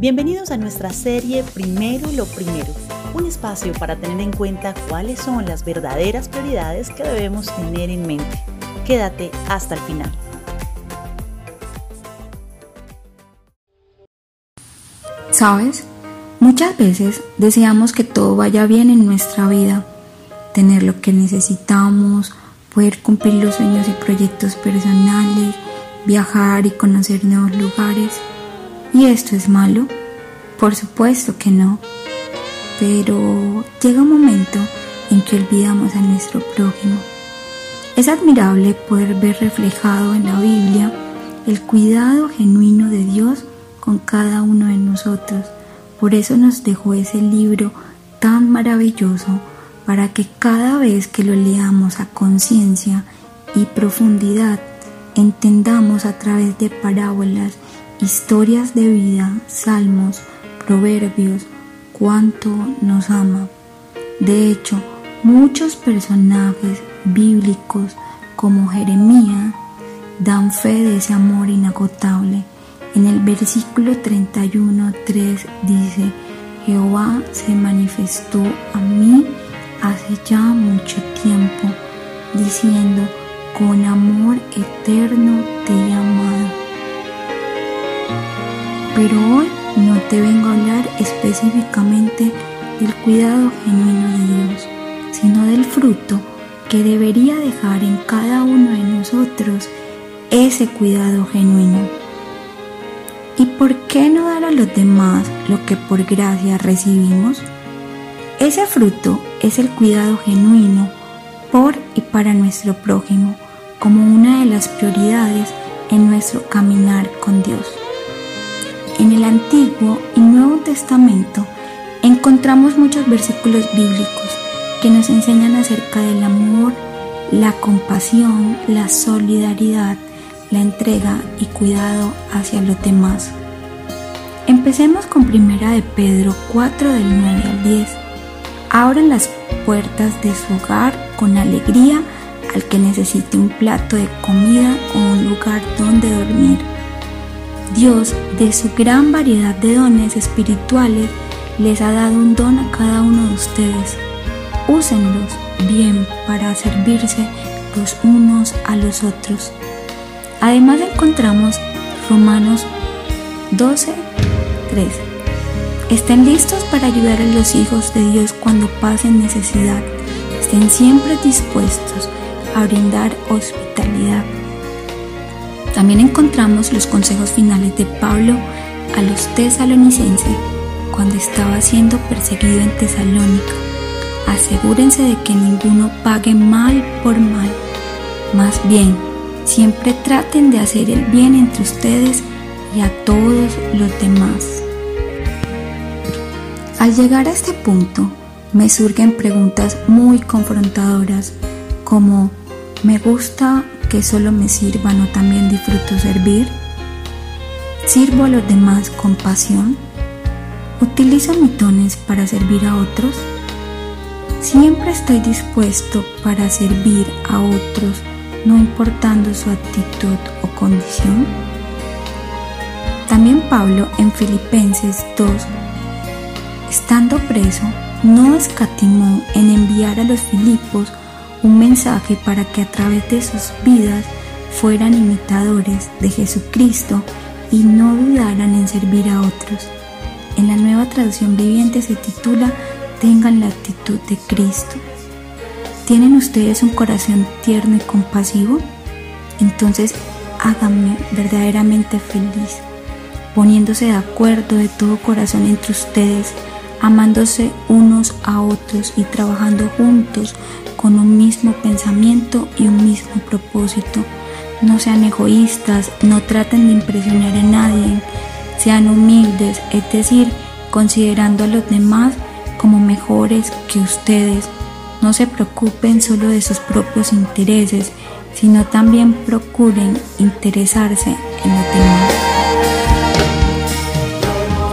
Bienvenidos a nuestra serie Primero lo Primero, un espacio para tener en cuenta cuáles son las verdaderas prioridades que debemos tener en mente. Quédate hasta el final. ¿Sabes? Muchas veces deseamos que todo vaya bien en nuestra vida, tener lo que necesitamos, poder cumplir los sueños y proyectos personales, viajar y conocer nuevos lugares. ¿Y esto es malo? Por supuesto que no. Pero llega un momento en que olvidamos a nuestro prójimo. Es admirable poder ver reflejado en la Biblia el cuidado genuino de Dios con cada uno de nosotros. Por eso nos dejó ese libro tan maravilloso para que cada vez que lo leamos a conciencia y profundidad entendamos a través de parábolas, historias de vida, salmos, proverbios, cuánto nos ama. De hecho, muchos personajes bíblicos como Jeremías dan fe de ese amor inagotable. En el versículo 31.3 dice, Jehová se manifestó a mí hace ya mucho tiempo, diciendo, con amor eterno te he amado. Pero hoy no te vengo a hablar específicamente del cuidado genuino de Dios, sino del fruto que debería dejar en cada uno de nosotros ese cuidado genuino. ¿Y por qué no dar a los demás lo que por gracia recibimos? Ese fruto es el cuidado genuino por y para nuestro prójimo como una de las prioridades en nuestro caminar con Dios. Antiguo y Nuevo Testamento encontramos muchos versículos bíblicos que nos enseñan acerca del amor, la compasión, la solidaridad, la entrega y cuidado hacia los demás. Empecemos con primera de Pedro 4 del 9 al 10. Abran las puertas de su hogar con alegría al que necesite un plato de comida o un lugar donde dormir. Dios, de su gran variedad de dones espirituales, les ha dado un don a cada uno de ustedes. Úsenlos bien para servirse los unos a los otros. Además encontramos Romanos 12, 3. Estén listos para ayudar a los hijos de Dios cuando pasen necesidad. Estén siempre dispuestos a brindar hospitalidad. También encontramos los consejos finales de Pablo a los tesalonicenses cuando estaba siendo perseguido en Tesalónica. Asegúrense de que ninguno pague mal por mal. Más bien, siempre traten de hacer el bien entre ustedes y a todos los demás. Al llegar a este punto, me surgen preguntas muy confrontadoras como ¿me gusta que solo me sirvan o también disfruto servir? ¿Sirvo a los demás con pasión? ¿Utilizo mis dones para servir a otros? Siempre estoy dispuesto para servir a otros, no importando su actitud o condición. También Pablo en Filipenses 2, estando preso, no escatimó en enviar a los Filipos un mensaje para que a través de sus vidas fueran imitadores de Jesucristo y no dudaran en servir a otros. En la nueva traducción viviente se titula Tengan la actitud de Cristo. ¿Tienen ustedes un corazón tierno y compasivo? Entonces háganme verdaderamente feliz, poniéndose de acuerdo de todo corazón entre ustedes, amándose unos a otros y trabajando juntos con un mismo pensamiento y un mismo propósito. No sean egoístas, no traten de impresionar a nadie, sean humildes, es decir, considerando a los demás como mejores que ustedes. No se preocupen solo de sus propios intereses, sino también procuren interesarse en los demás.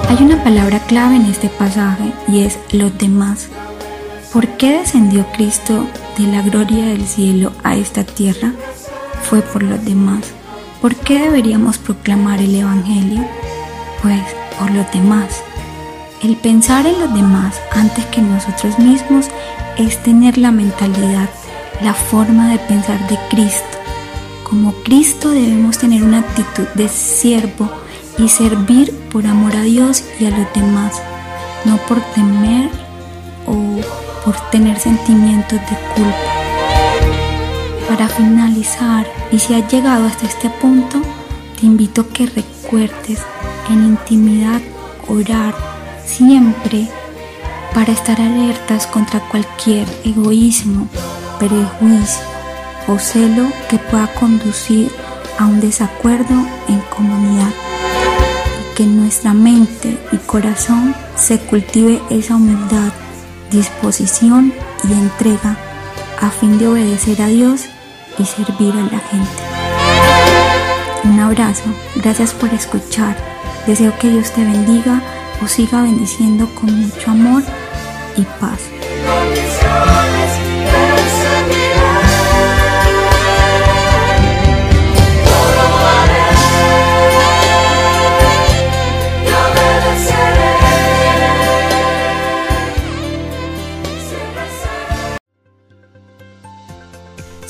Hay una palabra clave en este pasaje y es los demás. ¿Por qué descendió Cristo de la gloria del cielo a esta tierra? Fue por los demás. ¿Por qué deberíamos proclamar el Evangelio? Pues por los demás. El pensar en los demás antes que nosotros mismos es tener la mentalidad, la forma de pensar de Cristo. Como Cristo debemos tener una actitud de siervo y servir por amor a Dios y a los demás, no por temer por tener sentimientos de culpa. Para finalizar, y si has llegado hasta este punto, te invito a que recuerdes en intimidad orar siempre para estar alertas contra cualquier egoísmo, prejuicio o celo que pueda conducir a un desacuerdo en comunidad que en nuestra mente y corazón se cultive esa humildad, disposición y entrega a fin de obedecer a Dios y servir a la gente. Un abrazo, gracias por escuchar. Deseo que Dios te bendiga o siga bendiciendo con mucho amor y paz.